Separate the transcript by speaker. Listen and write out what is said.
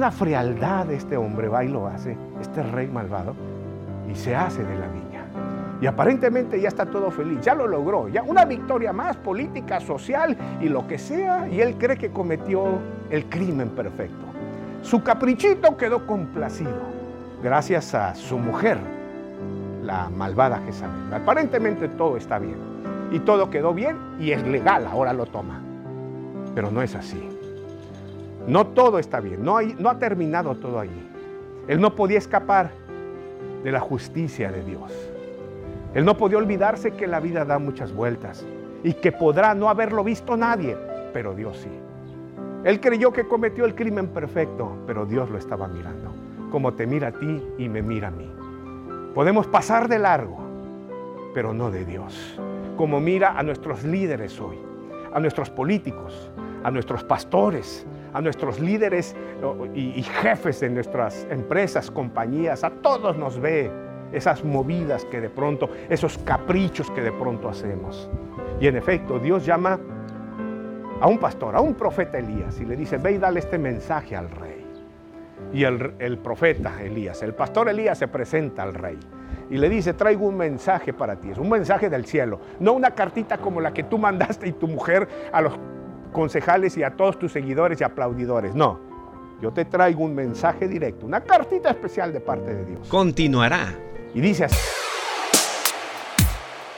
Speaker 1: una frialdad este hombre va y lo hace, este rey malvado, y se hace de la viña. Y aparentemente ya está todo feliz, ya lo logró, ya una victoria más política, social y lo que sea, y él cree que cometió el crimen perfecto. Su caprichito quedó complacido gracias a su mujer, la malvada Jezabel. Aparentemente todo está bien y todo quedó bien y es legal, ahora lo toma. Pero no es así. No todo está bien, no, ha terminado todo allí. Él no podía escapar de la justicia de Dios. Él no podía olvidarse que la vida da muchas vueltas y que podrá no haberlo visto nadie, pero Dios sí. Él creyó que cometió el crimen perfecto, pero Dios lo estaba mirando, como te mira a ti y me mira a mí. Podemos pasar de largo, pero no de Dios, como mira a nuestros líderes hoy, a nuestros políticos, a nuestros pastores, a nuestros líderes y, jefes de nuestras empresas, compañías, a todos nos ve esas movidas que de pronto, esos caprichos que de pronto hacemos. Y en efecto, Dios llama a un pastor, a un profeta Elías, y le dice, ve y dale este mensaje al rey. Y el, el profeta Elías, el pastor Elías se presenta al rey y le dice, traigo un mensaje para ti, es un mensaje del cielo, no una cartita como la que tú mandaste y tu mujer a los concejales y a todos tus seguidores y aplaudidores. No, yo te traigo un mensaje directo, una cartita especial de parte de Dios.
Speaker 2: Continuará.
Speaker 1: Y dice así.